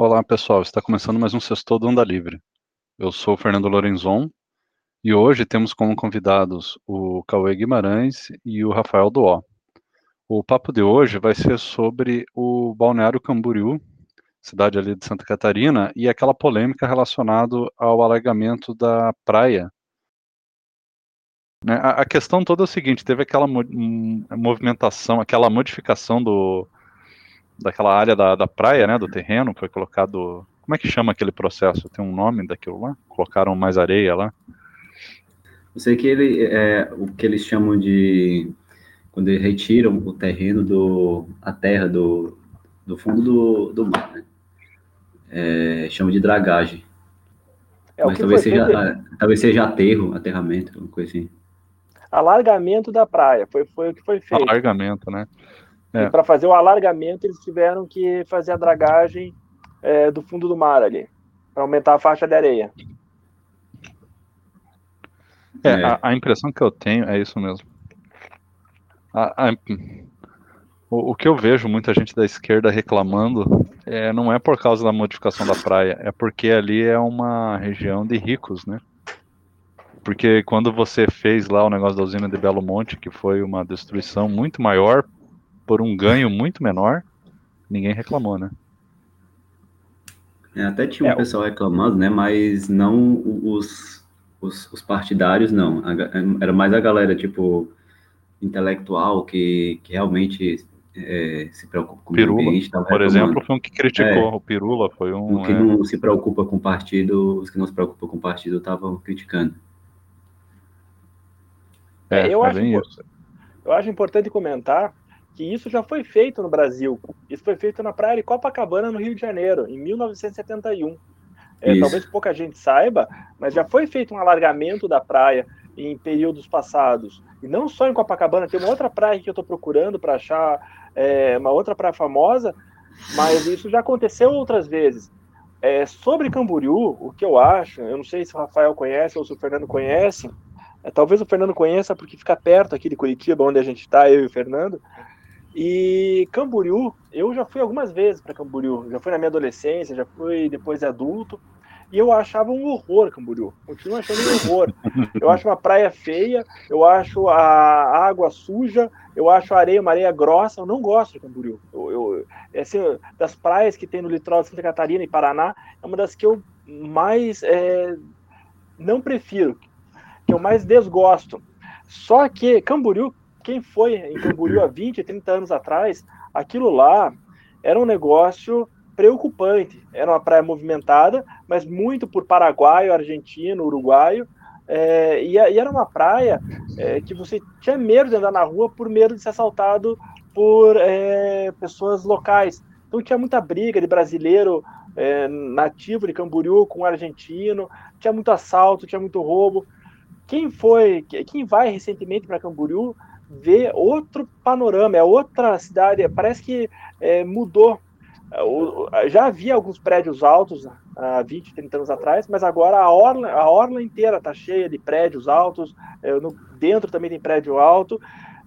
Olá pessoal, está começando mais um Sextou do Onda Livre. Eu sou o Fernando Lorenzon e hoje temos como convidados o Cauê Guimarães e o Rafael Duó. O papo de hoje vai ser sobre o Balneário Camboriú, cidade ali de Santa Catarina, e aquela polêmica relacionada ao alargamento da praia. Né, a questão toda é o seguinte, teve aquela movimentação, aquela modificação do, daquela área da, da praia, né, do terreno, foi colocado. Como é que chama aquele processo? Tem um nome daquilo lá? Colocaram mais areia lá? Eu sei que ele é o que eles chamam de quando eles retiram o terreno do a terra do, do fundo do, do mar, né? É, chamam de dragagem. É, Mas talvez seja, feito... talvez seja aterro, aterramento, alguma coisa assim. Alargamento da praia, foi, foi o que foi feito. Alargamento, né? É. para fazer o alargamento, eles tiveram que fazer a dragagem é, do fundo do mar ali, para aumentar a faixa de areia. É, é. A, a, impressão que eu tenho é isso mesmo. A, a, o, o, que eu vejo muita gente da esquerda reclamando é, não é por causa da modificação da praia, é porque ali é uma região de ricos, né? Porque quando você fez lá o negócio da usina de Belo Monte, que foi uma destruição muito maior por um ganho muito menor, ninguém reclamou, né? É, até tinha um é, pessoal reclamando, né? Mas não os, os, os, partidários, não. Era mais a galera, tipo, intelectual, que, que realmente é, se preocupa com Pirula, o ambiente. Por exemplo, foi um que criticou. É, o Pirula foi um. O que é... não se preocupa com o partido, os que não se preocupam com o partido estavam criticando. É, eu, é acho, eu acho importante comentar que isso já foi feito no Brasil. Isso foi feito na praia de Copacabana, no Rio de Janeiro, em 1971. É, talvez pouca gente saiba, mas já foi feito um alargamento da praia em períodos passados. E não só em Copacabana, tem uma outra praia que eu estou procurando para achar é, uma outra praia famosa, mas isso já aconteceu outras vezes. É, sobre Camboriú, o que eu acho, eu não sei se o Rafael conhece ou se o Fernando conhece, é, talvez o Fernando conheça porque fica perto aqui de Curitiba, onde a gente está, eu e o Fernando, e Camboriú, eu já fui algumas vezes para Camboriú, já fui na minha adolescência, já fui depois de adulto, e eu achava um horror Camboriú, continuo achando um horror. Eu acho uma praia feia, eu acho a água suja, eu acho a areia uma areia grossa, eu não gosto de Camboriú. Eu, eu, é assim, das praias que tem no litoral de Santa Catarina e Paraná, é uma das que eu mais é, não prefiro, que eu mais desgosto. Só que Camboriú quem foi em Camboriú há 20, 30 anos atrás, aquilo lá era um negócio preocupante. Era uma praia movimentada, mas muito por paraguaio, argentino, uruguaio. É, e, e, era uma praia é, que você tinha medo de andar na rua por medo de ser assaltado por é, pessoas locais. Então tinha muita briga de brasileiro nativo de Camboriú com argentino, tinha muito assalto, tinha muito roubo. Quem foi, quem vai recentemente para Camboriú vê outro panorama, é outra cidade, parece que é, mudou. Já havia alguns prédios altos há 20, 30 anos atrás, mas agora a orla, a orla inteira está cheia de prédios altos, é, no, dentro também tem prédio alto,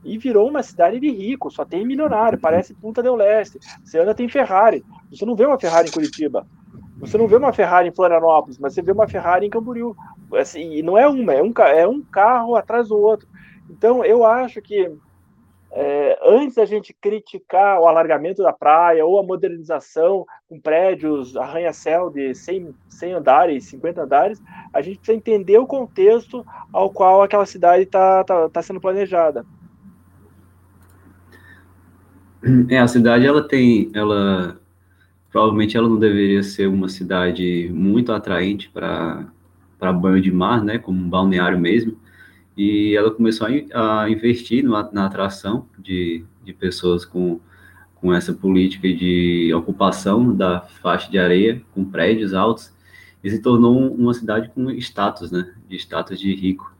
e virou uma cidade de rico, só tem milionário, parece Punta del Leste. Você anda tem Ferrari, você não vê uma Ferrari em Curitiba, você não vê uma Ferrari em Florianópolis, mas você vê uma Ferrari em Camboriú. Assim, e não é uma, é um, é um carro atrás do outro. Então, eu acho que é, antes da gente criticar o alargamento da praia ou a modernização com prédios arranha-céu de 100, 100 andares, 50 andares, a gente precisa entender o contexto ao qual aquela cidade está tá, tá sendo planejada. É, a cidade ela tem, ela provavelmente ela não deveria ser uma cidade muito atraente para para banho de mar, né, como um balneário mesmo e ela começou a, a investir na, na atração de, de pessoas com, com essa política de ocupação da faixa de areia, com prédios altos, e se tornou uma cidade com status, né, de status de rico.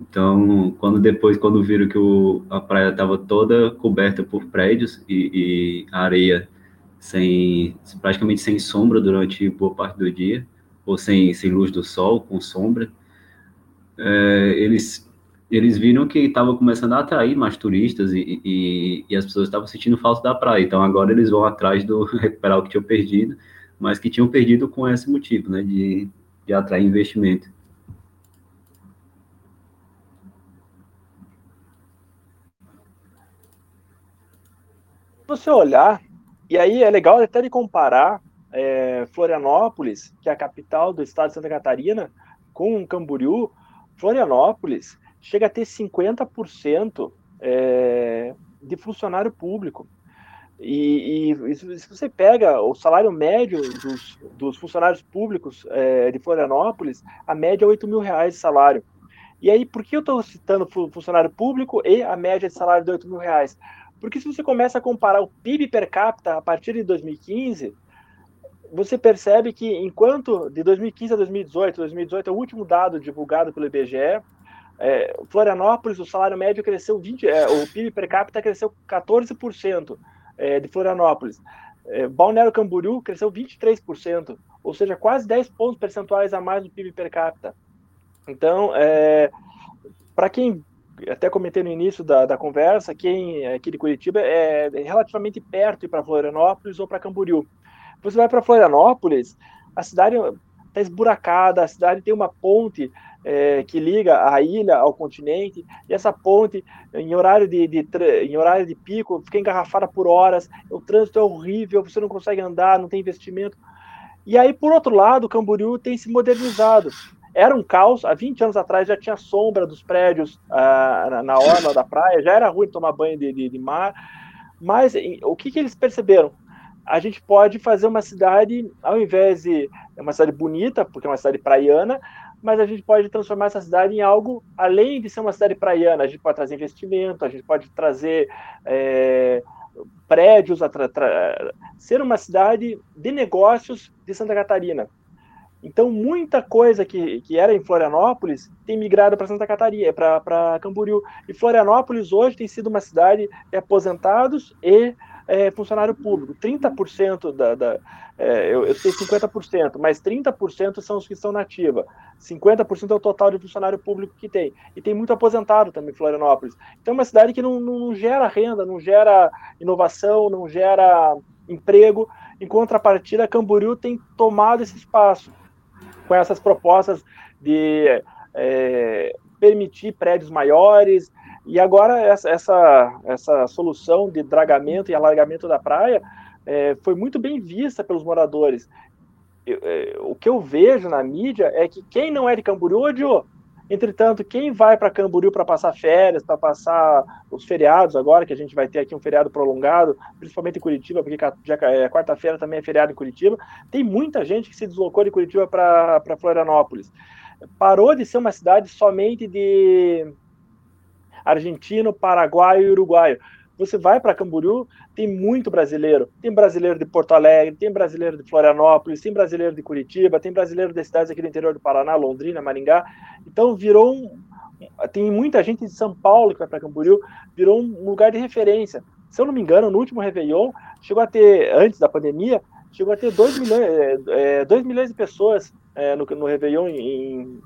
Então, quando depois, quando viram que o, a praia estava toda coberta por prédios e, e areia sem, praticamente sem sombra durante boa parte do dia, ou sem, sem luz do sol, com sombra, é, eles, eles viram que estava começando a atrair mais turistas e, e, e as pessoas estavam sentindo falta da praia. Então agora eles vão atrás do recuperar o que tinham perdido, mas que tinham perdido com esse motivo, né, de, de atrair investimento. você olhar, e aí é legal até de comparar é, Florianópolis, que é a capital do estado de Santa Catarina, com Camboriú, Florianópolis chega a ter 50% é, de funcionário público. E, e, se você pega o salário médio dos, dos funcionários públicos é, de Florianópolis, a média é 8 mil reais de salário. E aí, por que eu estou citando funcionário público e a média de salário de 8 mil reais? Porque se você começa a comparar o PIB per capita a partir de 2015, você percebe que enquanto de 2015 a 2018, 2018 é o último dado divulgado pelo IBGE, é, Florianópolis, o salário médio cresceu 20, é, o PIB per capita cresceu 14% é, de Florianópolis. É, Balneário Camboriú cresceu 23%, ou seja, quase 10 pontos percentuais a mais do PIB per capita. Então, é, para quem até comentei no início da, da conversa, quem é aqui de Curitiba é relativamente perto para Florianópolis ou para Camboriú. Você vai para Florianópolis, a cidade está esburacada, a cidade tem uma ponte é, que liga a ilha ao continente, e essa ponte, em horário de, de, em horário de pico, fica engarrafada por horas, o trânsito é horrível, você não consegue andar, não tem investimento. E aí, por outro lado, Camboriú tem se modernizado era um caos. Há 20 anos atrás já tinha sombra dos prédios ah, na, na orla da praia, já era ruim tomar banho de, de, de mar. Mas em, o que, que eles perceberam? A gente pode fazer uma cidade, ao invés de é uma cidade bonita, porque é uma cidade praiana, mas a gente pode transformar essa cidade em algo além de ser uma cidade praiana. A gente pode trazer investimento, a gente pode trazer é, prédios, ser uma cidade de negócios de Santa Catarina. Então, muita coisa que, que era em Florianópolis tem migrado para Santa Catarina, para Camboriú. E Florianópolis hoje tem sido uma cidade de aposentados e é, funcionário público. 30% da. da é, eu, eu sei 50%, mas 30% são os que estão na ativa. 50% é o total de funcionário público que tem. E tem muito aposentado também em Florianópolis. Então, é uma cidade que não, não gera renda, não gera inovação, não gera emprego. Em contrapartida, Camboriú tem tomado esse espaço com essas propostas de é, permitir prédios maiores. E agora essa, essa, essa solução de dragamento e alargamento da praia é, foi muito bem vista pelos moradores. Eu, é, o que eu vejo na mídia é que quem não é de Camboriú odiou. Entretanto, quem vai para Camboriú para passar férias, para passar os feriados agora, que a gente vai ter aqui um feriado prolongado, principalmente em Curitiba, porque é, quarta-feira também é feriado em Curitiba, tem muita gente que se deslocou de Curitiba para Florianópolis. Parou de ser uma cidade somente de argentino, paraguaio e uruguaio. Você vai para Camboriú, tem muito brasileiro. Tem brasileiro de Porto Alegre, tem brasileiro de Florianópolis, tem brasileiro de Curitiba, tem brasileiro de cidades aqui do interior do Paraná, Londrina, Maringá. Então virou um. Tem muita gente de São Paulo que vai para Camboriú, virou um lugar de referência. Se eu não me engano, no último Réveillon, chegou a ter, antes da pandemia, chegou a ter 2 milhões, é, 2 é, milhões de pessoas é, no, no Réveillon em,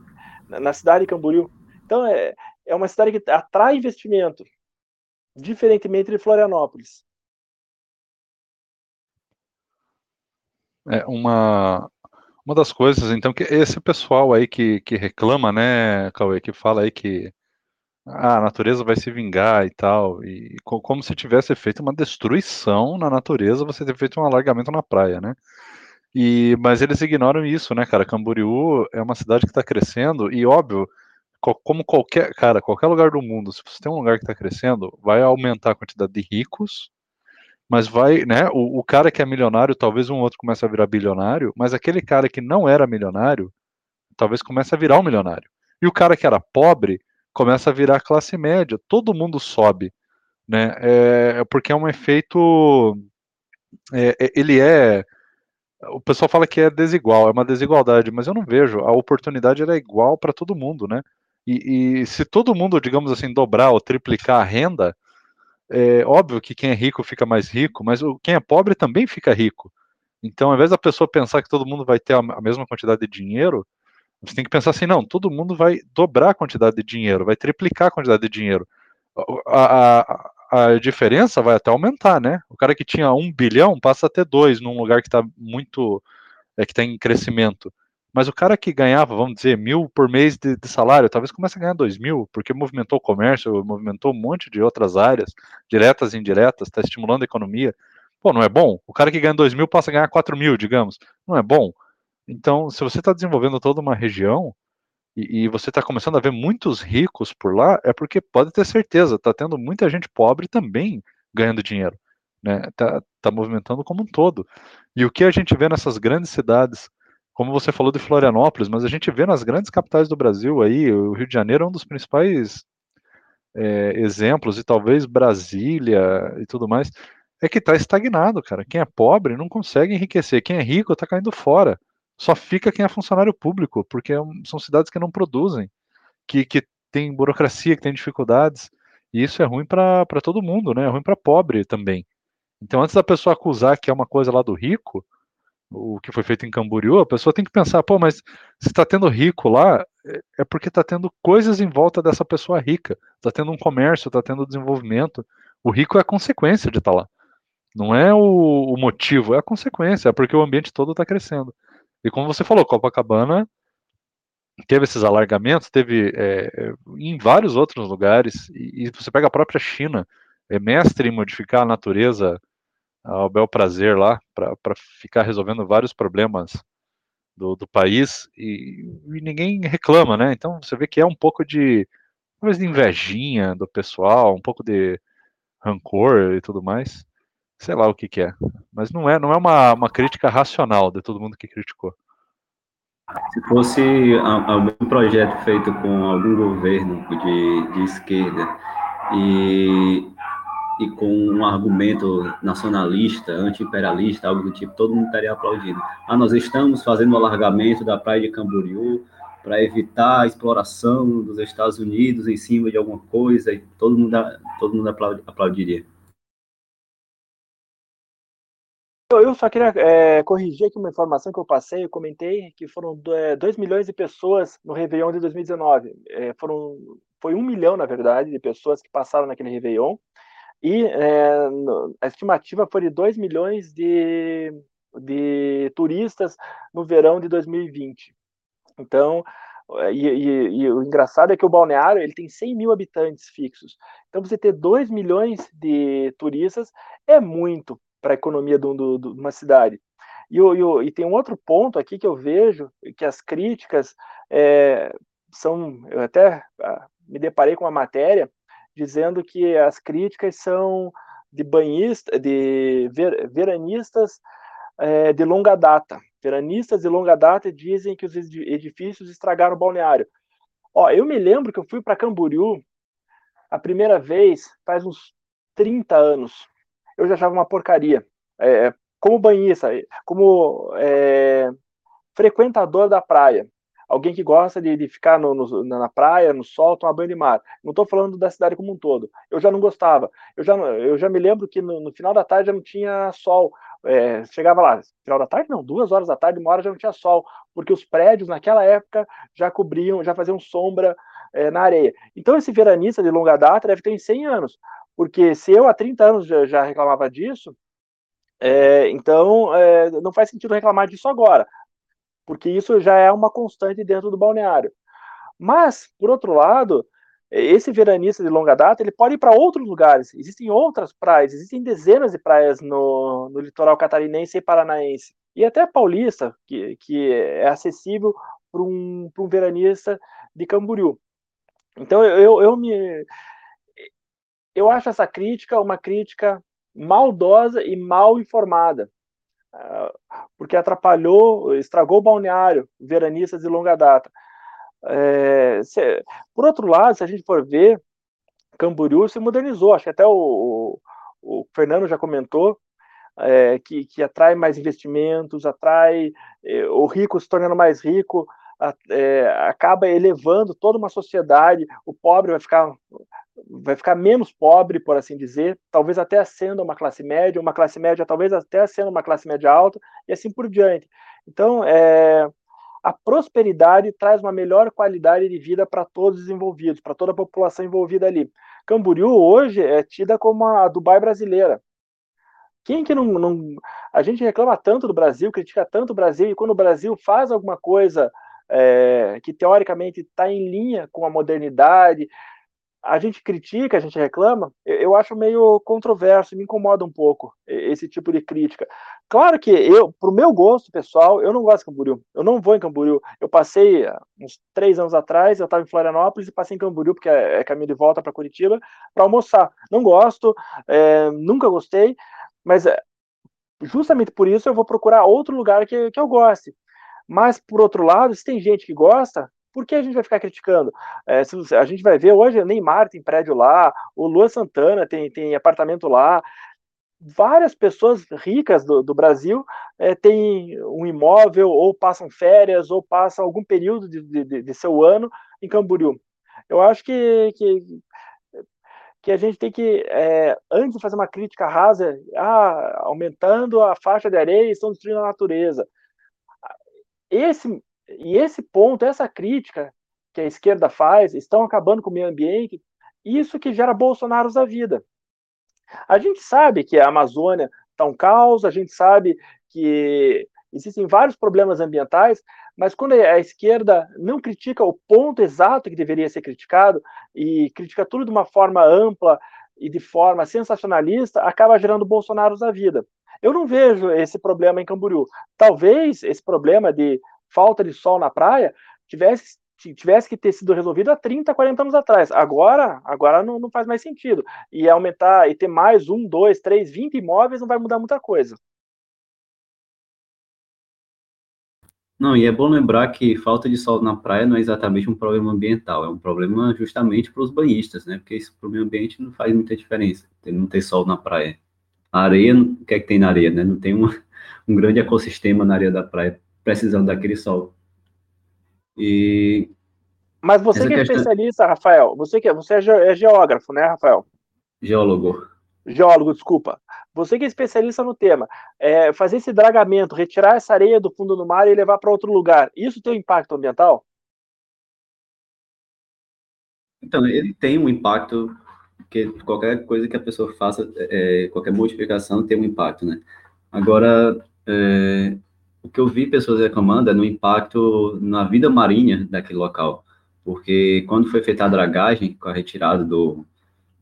na cidade de Camboriú. Então, é, é uma cidade que atrai investimento, diferentemente de Florianópolis. É uma, uma das coisas, então, que esse pessoal aí que, que reclama, né, Cauê, que fala aí que ah, a natureza vai se vingar e tal, e como se tivesse feito uma destruição na natureza, você ter feito um alargamento na praia, né? E, mas eles ignoram isso, né, cara? Camboriú é uma cidade que está crescendo, e óbvio, como qualquer, cara, qualquer lugar do mundo, se você tem um lugar que está crescendo, vai aumentar a quantidade de ricos, mas vai, né, o, o, cara que é milionário, talvez um outro comece a virar bilionário, mas aquele cara que não era milionário, talvez comece a virar um milionário. E o cara que era pobre, começa a virar classe média, todo mundo sobe, né, é, porque é um efeito, é, é ele é, o pessoal fala que é desigual, é uma desigualdade, mas eu não vejo, a oportunidade é igual para todo mundo, né, e, e, se todo mundo, digamos assim, dobrar ou triplicar a renda, é óbvio que quem é rico fica mais rico, mas quem é pobre também fica rico. Então, ao invés da pessoa pensar que todo mundo vai ter a mesma quantidade de dinheiro, você tem que pensar assim, não, todo mundo vai dobrar a quantidade de dinheiro, vai triplicar a quantidade de dinheiro. A, a, a diferença vai até aumentar, né? O cara que tinha um bilhão passa a ter dois num lugar que está muito é que está em crescimento. Mas o cara que ganhava, vamos dizer, mil por mês de, de, salário, talvez comece a ganhar dois mil, porque movimentou o comércio, movimentou um monte de outras áreas, diretas e indiretas, está estimulando a economia. Pô, não é bom? O cara que ganha dois mil passa a ganhar quatro mil, digamos. Não é bom? Então, se você está desenvolvendo toda uma região e, e você está começando a ver muitos ricos por lá, é porque pode ter certeza, está tendo muita gente pobre também ganhando dinheiro. Né? Tá, tá movimentando como um todo. E o que a gente vê nessas grandes cidades como você falou de Florianópolis, mas a gente vê nas grandes capitais do Brasil aí, o Rio de Janeiro é um dos principais é, exemplos, e talvez Brasília e tudo mais, é que está estagnado, cara. Quem é pobre não consegue enriquecer, quem é rico está caindo fora. Só fica quem é funcionário público, porque é são cidades que não produzem, que, que tem burocracia, que tem dificuldades, e isso é ruim para todo mundo, né? É ruim para pobre também. Então, antes da pessoa acusar que é uma coisa lá do rico, o que foi feito em Camboriú, a pessoa tem que pensar, pô, mas se está tendo rico lá, é, é porque está tendo coisas em volta dessa pessoa rica. Está tendo um comércio, está tendo desenvolvimento. O rico é a consequência de estar tá lá. Não é o, o, motivo, é a consequência, é porque o ambiente todo está crescendo. E como você falou, Copacabana teve esses alargamentos, teve é, em vários outros lugares, e, e, você pega a própria China, é mestre em modificar a natureza ao bel prazer lá, para ficar resolvendo vários problemas do, do país, e, e, ninguém reclama, né? Então você vê que é um pouco de, talvez de invejinha do pessoal, um pouco de rancor e tudo mais. Sei lá o que, que é. Mas não é, não é uma, uma crítica racional de todo mundo que criticou. Se fosse algum projeto feito com algum governo de, de esquerda e e com um argumento nacionalista, anti-imperialista, algo do tipo, todo mundo estaria aplaudindo. Ah, nós estamos fazendo o um alargamento da praia de Camboriú para evitar a exploração dos Estados Unidos em cima de alguma coisa, e todo mundo, todo mundo aplaudiria. Eu só queria é, corrigir aqui uma informação que eu passei, eu comentei que foram 2 é, milhões de pessoas no Réveillon de 2019. É, foram, foi um milhão, na verdade, de pessoas que passaram naquele Réveillon. E é, a estimativa foi de 2 milhões de, de turistas no verão de 2020. Então, e, e, e, o engraçado é que o balneário ele tem 100 mil habitantes fixos. Então, você ter 2 milhões de turistas é muito para a economia de, de, de, uma cidade. E, e, e, tem um outro ponto aqui que eu vejo que as críticas é, são. Eu até ah, me deparei com uma matéria dizendo que as críticas são de banhista, de ver, veranistas é, de longa data. Veranistas de longa data dizem que os edifícios estragaram o balneário. Ó, eu me lembro que eu fui para Camboriú a primeira vez faz uns 30 anos. Eu já achava uma porcaria. É, como banhista, como é, frequentador da praia alguém que gosta de, de ficar no, no, na praia, no sol, tomar banho de mar. Não estou falando da cidade como um todo. Eu já não gostava. Eu já, eu já me lembro que no, no final da tarde já não tinha sol. É, chegava lá, final da tarde não, duas horas da tarde, uma hora já não tinha sol, porque os prédios naquela época já cobriam, já faziam sombra é, na areia. Então esse veranista de longa data deve ter 100 anos, porque se eu há 30 anos já, já reclamava disso, é, então é, não faz sentido reclamar disso agora porque isso já é uma constante dentro do balneário. Mas, por outro lado, esse veranista de longa data ele pode ir para outros lugares. Existem outras praias, existem dezenas de praias no, no litoral catarinense e paranaense. E até paulista, que, que é acessível para um, um veranista de Camboriú. Então eu, eu me. Eu acho essa crítica uma crítica maldosa e mal informada porque atrapalhou, estragou o balneário, veranistas de longa data. É, se, por outro lado, se a gente for ver, Camboriú se modernizou, acho que até o, o, Fernando já comentou, é, que, que, atrai mais investimentos, atrai é, o rico se tornando mais rico, é, acaba elevando toda uma sociedade, o pobre vai ficar vai ficar menos pobre, por assim dizer, talvez até sendo uma classe média, uma classe média talvez até sendo uma classe média alta, e assim por diante. Então, é, a prosperidade traz uma melhor qualidade de vida para todos os envolvidos, para toda a população envolvida ali. Camboriú hoje é tida como a Dubai brasileira. quem que não, não, A gente reclama tanto do Brasil, critica tanto o Brasil, e quando o Brasil faz alguma coisa é, que teoricamente está em linha com a modernidade, a gente critica, a gente reclama, eu acho meio controverso, me incomoda um pouco esse tipo de crítica. Claro que eu, pro meu gosto pessoal, eu não gosto de Camboriú, eu não vou em Camboriú. Eu passei uns três anos atrás, eu estava em Florianópolis e passei em Camboriú, porque é, é caminho de volta para Curitiba, para almoçar. Não gosto, é, nunca gostei, mas é, justamente por isso eu vou procurar outro lugar que, que eu goste. Mas, por outro lado, se tem gente que gosta, por que a gente vai ficar criticando? É, se, a gente vai ver hoje, Neymar tem prédio lá, o Lua Santana tem, tem apartamento lá, várias pessoas ricas do, do Brasil é, têm um imóvel, ou passam férias, ou passam algum período de, de, de seu ano em Camboriú. Eu acho que, que, que a gente tem que, é, antes de fazer uma crítica rasa, ah, aumentando a faixa de areia, estão destruindo a natureza. Esse, e esse ponto, essa crítica que a esquerda faz, estão acabando com o meio ambiente, isso que gera Bolsonaros da vida. A gente sabe que a Amazônia está um caos, a gente sabe que existem vários problemas ambientais, mas quando a esquerda não critica o ponto exato que deveria ser criticado e critica tudo de uma forma ampla e de forma sensacionalista, acaba gerando Bolsonaros da vida. Eu não vejo esse problema em Camboriú. Talvez esse problema de falta de sol na praia tivesse, tivesse que ter sido resolvido há 30, 40 anos atrás. Agora, agora não, não faz mais sentido. E aumentar e ter mais um, dois, três, vinte imóveis não vai mudar muita coisa. Não, e é bom lembrar que falta de sol na praia não é exatamente um problema ambiental, é um problema justamente para os banhistas, né? Porque o meio ambiente não faz muita diferença, não ter sol na praia. A areia, o que é que tem na areia, né? Não tem uma, um grande ecossistema na areia da praia precisando daquele sol. E mas você que é questão... especialista, Rafael, você que é, você é, é geógrafo, né, Rafael? Geólogo. Geólogo, desculpa. Você que é especialista no tema, é, fazer esse dragamento, retirar essa areia do fundo do mar e levar para outro lugar, isso tem um impacto ambiental? Então, ele tem um impacto, que qualquer coisa que a pessoa faça, é, qualquer modificação tem um impacto, né? Agora, é, o que eu vi pessoas reclamando é no impacto na vida marinha daquele local, porque quando foi feita a dragagem com a retirada do,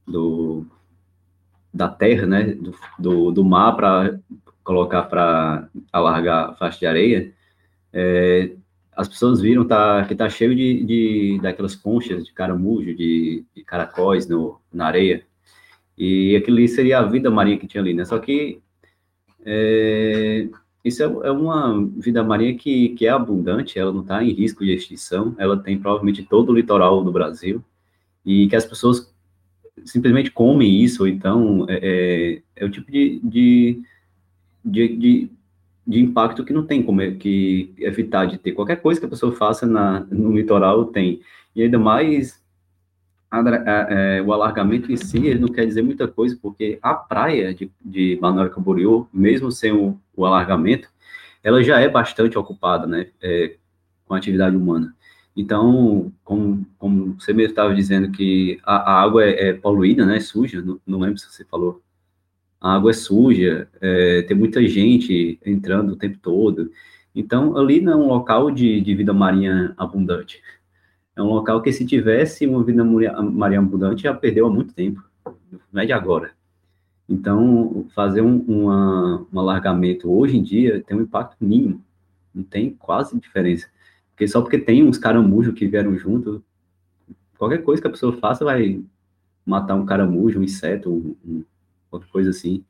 do da terra, né, do, do, do mar para colocar para alargar a faixa de areia, é, as pessoas viram tá, que tá cheio de, de daquelas conchas de caramujo, de, de caracóis no, na areia, e aquilo ali seria a vida marinha que tinha ali, né? Só que é, isso é, é, uma vida marinha que, que é abundante, ela não está em risco de extinção, ela tem provavelmente todo o litoral do Brasil, e que as pessoas simplesmente comem isso, então é, é, é o tipo de, de, de, de, de impacto que não tem como é, que evitar de ter. Qualquer coisa que a pessoa faça na, no litoral tem. E ainda mais a, a, é, o alargamento em si, ele não quer dizer muita coisa, porque a praia de, de Balneário Camboriú, mesmo sem o, o, alargamento, ela já é bastante ocupada, né, é, com a atividade humana. Então, como, como você mesmo estava dizendo que a, a água é, é, poluída, né, suja, não, não, lembro se você falou, a água é suja, é, tem muita gente entrando o tempo todo, então ali não é um local de, de vida marinha abundante, é um local que, se tivesse uma vida marinha abundante, já perdeu há muito tempo, não é de agora. Então, fazer um, uma, um alargamento hoje em dia tem um impacto mínimo, não tem quase diferença. Porque só porque tem uns caramujos que vieram junto, qualquer coisa que a pessoa faça vai matar um caramujo, um inseto, um, um, qualquer coisa assim.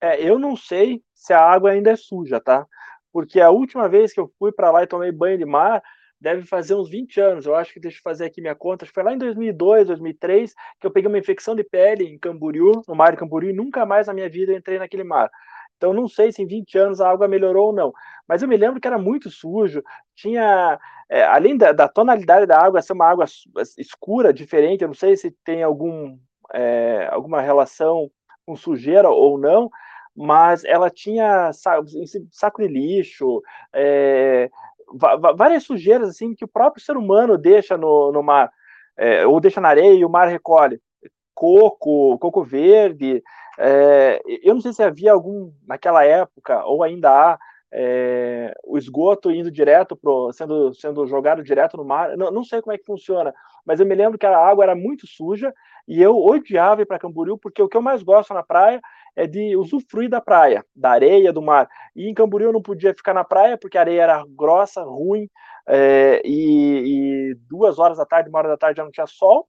É, eu não sei se a água ainda é suja, tá? Porque a última vez que eu fui para lá e tomei banho de mar, deve fazer uns 20 anos. Eu acho que deixa eu fazer aqui minha conta. Foi lá em 2002, 2003 que eu peguei uma infecção de pele em Camboriú, no mar de Camboriú, e nunca mais na minha vida eu entrei naquele mar. Então não sei se em 20 anos a água melhorou ou não. Mas eu me lembro que era muito sujo. Tinha, é, além da, da, tonalidade da água ser uma água escura, diferente, eu não sei se tem algum, é, alguma relação com sujeira ou não, mas ela tinha saco de lixo, é, várias sujeiras assim que o próprio ser humano deixa no, no mar, é, ou deixa na areia e o mar recolhe. Coco, coco verde, É, eu não sei se havia algum, naquela época, ou ainda há, é, o esgoto indo direto, pro, sendo, sendo jogado direto no mar. Não, não sei como é que funciona, mas eu me lembro que a água era muito suja e eu odiava ir para Camboriú, porque o que eu mais gosto na praia é de usufruir da praia, da areia, do mar. E em Camboriú eu não podia ficar na praia porque a areia era grossa, ruim, é, e, e, duas horas da tarde, uma hora da tarde já não tinha sol,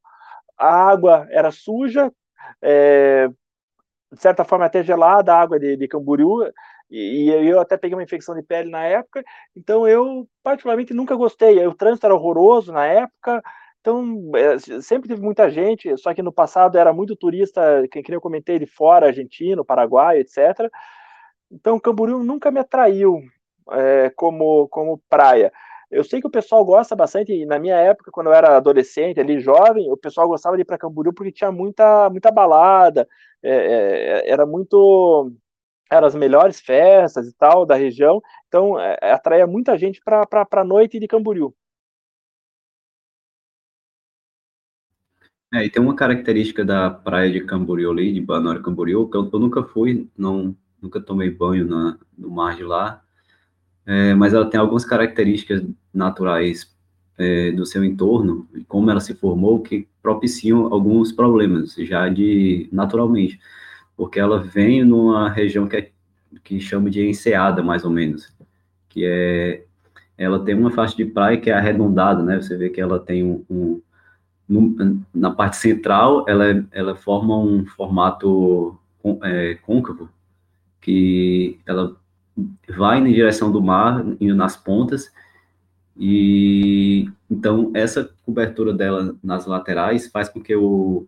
a água era suja, é, de certa forma até gelada, a água de, de Camboriú, e, e, eu até peguei uma infecção de pele na época, então eu particularmente nunca gostei. O trânsito era horroroso na época, então é, sempre teve muita gente, só que no passado era muito turista, quem que eu comentei, de fora, argentino, paraguai, etc. Então Camboriú nunca me atraiu é, como, como praia. Eu sei que o pessoal gosta bastante, e na minha época, quando eu era adolescente, ali jovem, o pessoal gostava de ir para Camboriú porque tinha muita, muita balada, é, é, era muito eram as melhores festas e tal da região, então é, é atraía muita gente para a noite de Camboriú. É, e tem uma característica da praia de Camboriú ali, de Balneário Camboriú, que eu, eu, nunca fui, não, nunca tomei banho na, no mar de lá, é, mas ela tem algumas características naturais é, do seu entorno, como ela se formou, que propiciam alguns problemas, já de naturalmente porque ela vem numa região que, é, que chama de enseada, mais ou menos, que é, ela tem uma faixa de praia que é arredondada, né, você vê que ela tem um, um no, na parte central, ela, ela forma um formato é, côncavo, que ela vai na direção do mar, indo nas pontas, e então essa cobertura dela nas laterais faz com que o,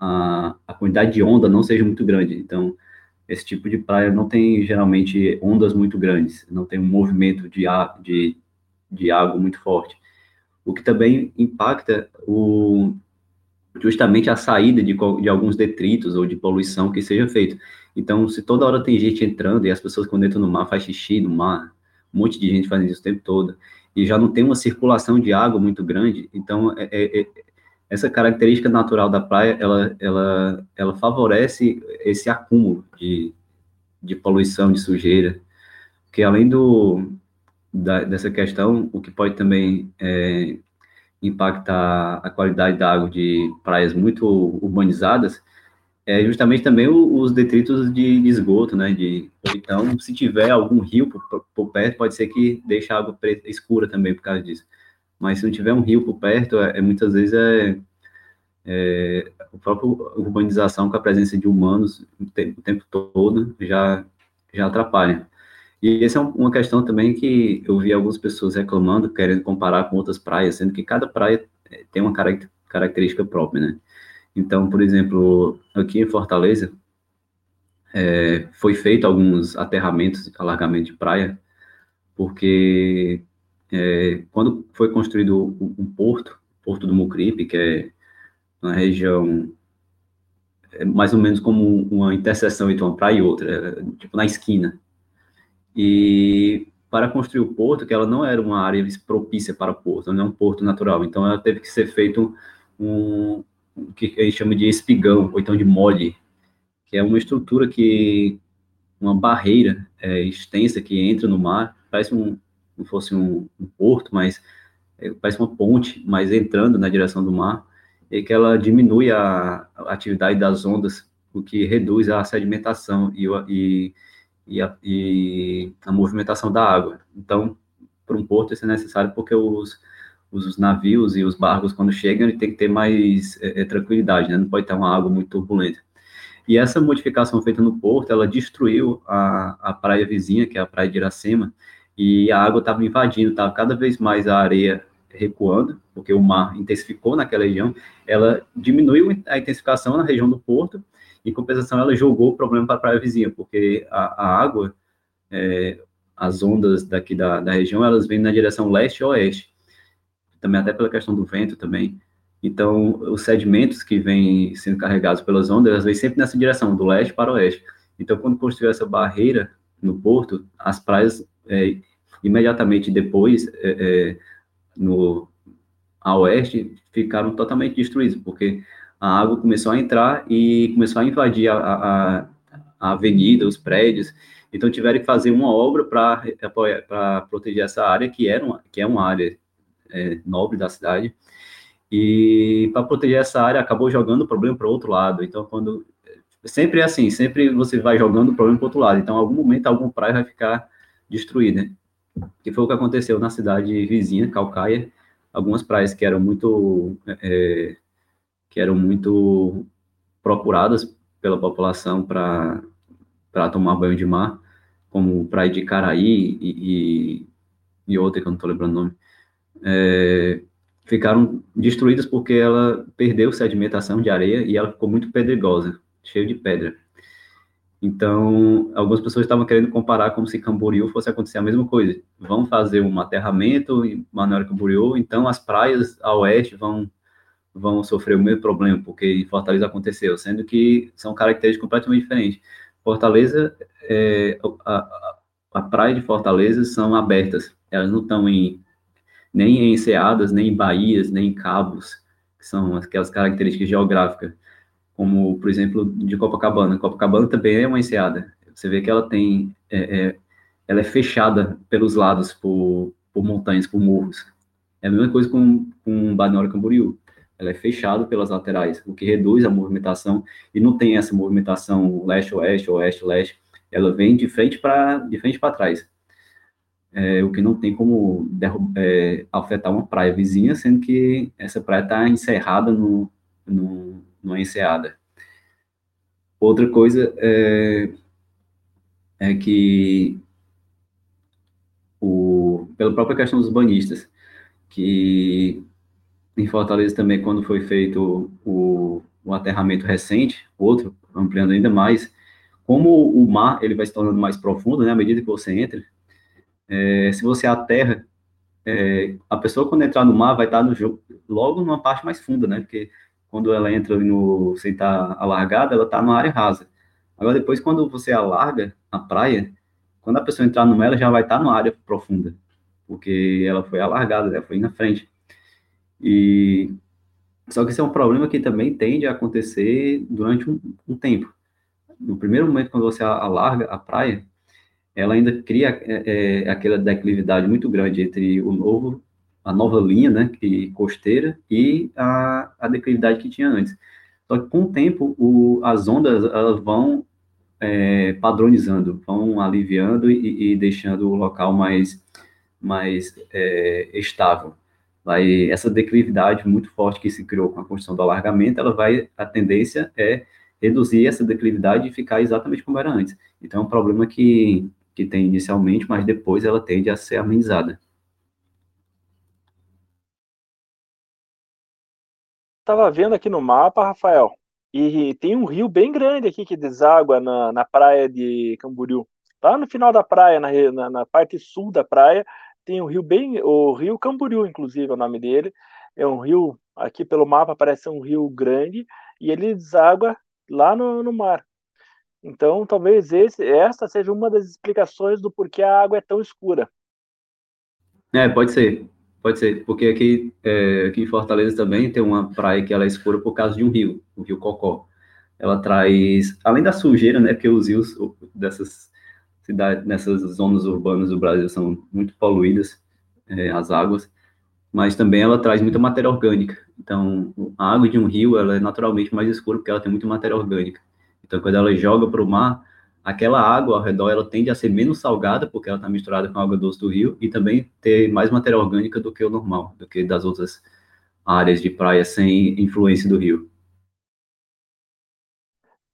a, a quantidade de onda não seja muito grande. Então, esse tipo de praia não tem geralmente ondas muito grandes, não tem um movimento de, de, de água muito forte. O que também impacta o, justamente a saída de, de alguns detritos ou de poluição que seja feito. Então, se toda hora tem gente entrando e as pessoas quando entram no mar faz xixi no mar, um monte de gente fazendo isso o tempo todo, e já não tem uma circulação de água muito grande, então é, é, é essa característica natural da praia, ela, ela, ela favorece esse acúmulo de, de poluição, de sujeira, que além do, da, dessa questão, o que pode também é, impactar a qualidade da água de praias muito urbanizadas, é justamente também os detritos de, de esgoto, né, de, então, se tiver algum rio por, por, perto, pode ser que deixe a água preta, escura também por causa disso mas se não tiver um rio por perto, é, é muitas vezes é, é, a própria urbanização com a presença de humanos o tempo, o tempo todo já, já atrapalha. E essa é uma questão também que eu vi algumas pessoas reclamando, querendo comparar com outras praias, sendo que cada praia é, tem uma característica própria, né? Então, por exemplo, aqui em Fortaleza, é, foi feito alguns aterramentos, alargamento de praia, porque é, quando foi construído um porto, Porto do Mucripe, que é uma região é mais ou menos como uma interseção entre uma praia e outra, é, tipo na esquina. E para construir o porto, que ela não era uma área propícia para porto, não é um porto natural, então ela teve que ser feito um, um que a gente chama de espigão, ou então de mole, que é uma estrutura que uma barreira é, extensa que entra no mar, parece um, não fosse um, um porto, mas é, parece uma ponte, mas entrando na direção do mar, e que ela diminui a, a atividade das ondas, o que reduz a sedimentação e, e, e, a, e a movimentação da água. Então, para um porto isso é necessário porque os, os navios e os barcos, quando chegam, ele tem que ter mais é, é, tranquilidade, né? não pode ter uma água muito turbulenta. E essa modificação feita no porto, ela destruiu a, a praia vizinha, que é a praia de Iracema, e a água estava invadindo, estava cada vez mais a areia recuando, porque o mar intensificou naquela região, ela diminuiu a intensificação na região do porto, em compensação ela jogou o problema para a praia vizinha, porque a, a água, é, as ondas daqui da, da região, elas vêm na direção leste e oeste, também até pela questão do vento também, então os sedimentos que vêm sendo carregados pelas ondas, elas vêm sempre nessa direção, do leste para o oeste, então quando construiu essa barreira no porto, as praias é, imediatamente depois, é, é, no a oeste, ficaram totalmente destruídos, porque a água começou a entrar e começou a invadir a, a, a avenida, os prédios. Então tiveram que fazer uma obra para proteger essa área, que, era uma, que é uma área é, nobre da cidade. E para proteger essa área, acabou jogando o problema para o outro lado. Então, quando. Sempre é assim, sempre você vai jogando o problema para o outro lado. Então, em algum momento, alguma praia vai ficar destruída. Que foi o que aconteceu na cidade vizinha, Calcaia. Algumas praias que eram muito. É, que eram muito procuradas pela população para tomar banho de mar, como Praia de Caraí e, e, e outra que eu não estou lembrando o nome, é, ficaram destruídas porque ela perdeu sedimentação de areia e ela ficou muito pedregosa, cheia de pedra. Então, algumas pessoas estavam querendo comparar como se Camboriú fosse acontecer a mesma coisa. Vão fazer um aterramento em Manoel Camboriú, então as praias a oeste vão vão sofrer o mesmo problema, porque em Fortaleza aconteceu, sendo que são características completamente diferentes. Fortaleza, é, a, a, praia de Fortaleza são abertas, elas não estão em nem em enseadas, nem em baías, nem em cabos, que são aquelas características geográficas, como, por exemplo, de Copacabana. Copacabana também é uma enseada. Você vê que ela tem, é, é, ela é fechada pelos lados por, por montanhas, por morros. É a mesma coisa com, com Balneário Camboriú ela é fechada pelas laterais, o que reduz a movimentação e não tem essa movimentação leste-oeste, oeste-leste, ela vem de frente para de frente para trás. É, o que não tem como é, afetar uma praia vizinha, sendo que essa praia está encerrada no, no, numa enseada. Outra coisa é, é que, o, pela própria questão dos banhistas, que em Fortaleza também, quando foi feito o, o aterramento recente, outro, ampliando ainda mais, como o mar ele vai se tornando mais profundo, né, à medida que você entra, é, se você aterra, é, a pessoa quando entrar no mar vai estar no logo numa parte mais funda, né, porque quando ela entra no, sem estar alargada, ela está numa área rasa. Agora, depois, quando você alarga a praia, quando a pessoa entrar no ela já vai estar numa área profunda, porque ela foi alargada, né, foi na frente. E só que esse é um problema que também tende a acontecer durante um, um tempo. No primeiro momento, quando você alarga a praia, ela ainda cria é, é, aquela declividade muito grande entre o novo, a nova linha, né, que costeira e a, a declividade que tinha antes. Só que com o tempo, o, as ondas elas vão é, padronizando, vão aliviando e, e, deixando o local mais, mais é, estável vai essa declividade muito forte que se criou com a construção do alargamento, ela vai a tendência é reduzir essa declividade e ficar exatamente como era antes. Então é um problema que que tem inicialmente, mas depois ela tende a ser amenizada. Estava vendo aqui no mapa, Rafael, e tem um rio bem grande aqui que deságua na, na praia de Camboriú. Lá no final da praia, na, na, na parte sul da praia, tem um rio bem, o rio Camboriú, inclusive, é o nome dele. É um rio, aqui pelo mapa parece um rio grande, e ele deságua lá no, no mar. Então, talvez esse, essa seja uma das explicações do porquê a água é tão escura. É, pode ser, pode ser, porque aqui, é, aqui em Fortaleza também tem uma praia que ela é escura por causa de um rio, o rio Cocó. Ela traz, além da sujeira, né, porque os rios dessas cidade, nessas zonas urbanas do Brasil são muito poluídas, é, as águas, mas também ela traz muita matéria orgânica. Então, a água de um rio, ela é naturalmente mais escura porque ela tem muita matéria orgânica. Então, quando ela joga para o mar, aquela água ao redor, ela tende a ser menos salgada porque ela está misturada com a água doce do rio e também ter mais matéria orgânica do que o normal, do que das outras áreas de praia sem influência do rio.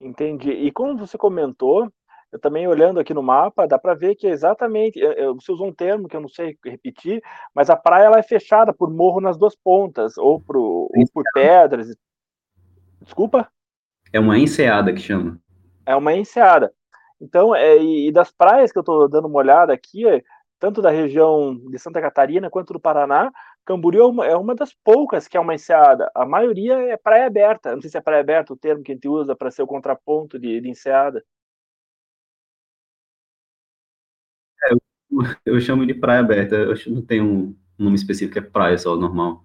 Entendi. E como você comentou, eu também olhando aqui no mapa, dá para ver que é exatamente, você usou um termo que eu não sei repetir, mas a praia ela é fechada por morro nas duas pontas, ou, pro, ou por pedras. Desculpa? É uma enseada que chama. É uma enseada. Então, é, e das praias que eu estou dando uma olhada aqui, é, tanto da região de Santa Catarina quanto do Paraná, Camboriú é uma, é uma, das poucas que é uma enseada. A maioria é praia aberta. Não sei se é praia aberta o termo que a gente usa para ser o contraponto de, de enseada. eu chamo de praia aberta. Eu não tenho um nome específico, é praia só, normal.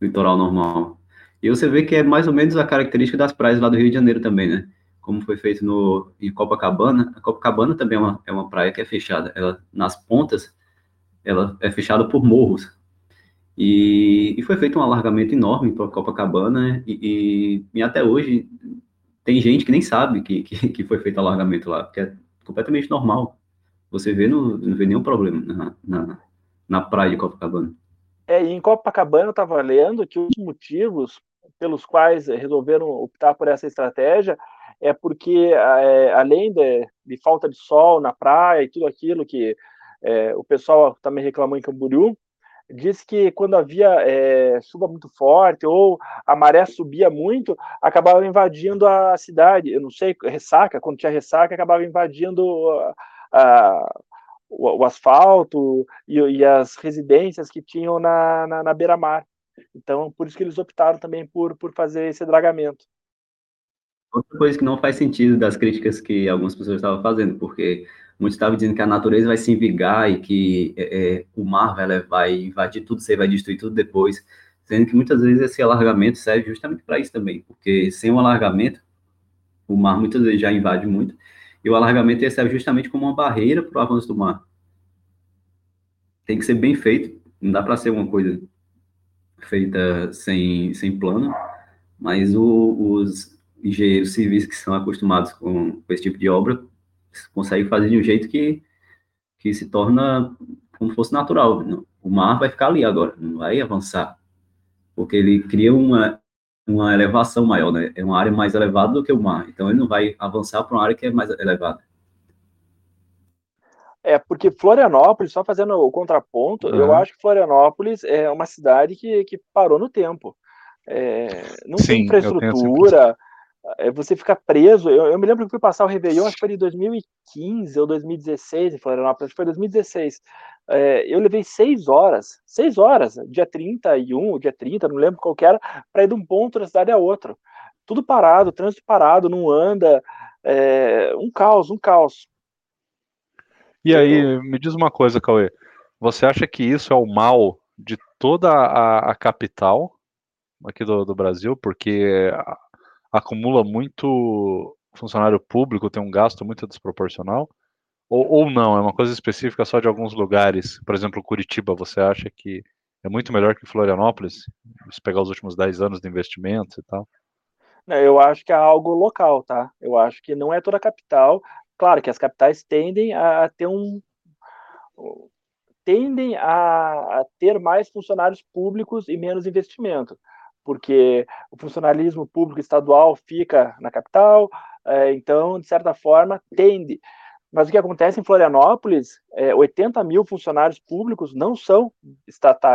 Litoral normal. E você vê que é mais ou menos a característica das praias lá do Rio de Janeiro também, né? Como foi feito no, em Copacabana. A Copacabana também é uma, é uma praia que é fechada. Ela, nas pontas, ela é fechada por morros. E, e foi feito um alargamento enorme para Copacabana. E, e, e, até hoje tem gente que nem sabe que, que, que foi feito alargamento lá, porque é completamente normal. Você vê, não, não vê nenhum problema na, na, na praia de Copacabana. É, e em Copacabana eu estava lendo que os motivos pelos quais resolveram optar por essa estratégia é porque, é, além de, de, falta de sol na praia e tudo aquilo que é, o pessoal também reclamou em Camboriú, disse que quando havia é, chuva muito forte ou a maré subia muito, acabava invadindo a cidade. Eu não sei, ressaca, quando tinha ressaca, acabava invadindo a, a o, o asfalto e, e, as residências que tinham na, na, na beira-mar. Então, por isso que eles optaram também por, por fazer esse dragamento. Outra coisa que não faz sentido das críticas que algumas pessoas estavam fazendo, porque muitos estavam dizendo que a natureza vai se envigar e que é, é o mar vai, vai invadir tudo, você vai destruir tudo depois, sendo que muitas vezes esse alargamento serve justamente para isso também, porque sem o alargamento, o mar muitas vezes já invade muito, e o alargamento serve justamente como uma barreira para o avanço do mar. Tem que ser bem feito, não dá para ser uma coisa feita sem, sem plano, mas o, os engenheiros civis que são acostumados com, com, esse tipo de obra conseguem fazer de um jeito que, que se torna como fosse natural. O mar vai ficar ali agora, não vai avançar, porque ele cria uma, uma elevação maior, né? É uma área mais elevada do que o mar. Então ele não vai avançar para uma área que é mais elevada. É, porque Florianópolis, só fazendo o contraponto, uhum. eu acho que Florianópolis é uma cidade que, que parou no tempo. É, não Sim, tem infraestrutura, você fica preso. Eu, eu, me lembro que fui passar o Réveillon, acho que foi em 2015 ou 2016 em Florianópolis, acho que foi 2016. É, eu levei seis horas, seis horas, dia 31, dia 30, não lembro qual que era, para ir de um ponto da cidade a outro. Tudo parado, trânsito parado, não anda, é, um caos, um caos. E aí, me diz uma coisa, Cauê, você acha que isso é o mal de toda a, a capital aqui do, do Brasil, porque acumula muito funcionário público, tem um gasto muito desproporcional? Ou, ou não, é uma coisa específica só de alguns lugares? Por exemplo, Curitiba, você acha que é muito melhor que Florianópolis? Se pegar os últimos 10 anos de investimentos e tal? Não, eu acho que é algo local, tá? Eu acho que não é toda a capital. Claro que as capitais tendem a ter um tendem a, a ter mais funcionários públicos e menos investimento porque o funcionalismo público estadual fica na capital, é, então, de certa forma, tende. Mas o que acontece em Florianópolis, é, 80 mil funcionários públicos não são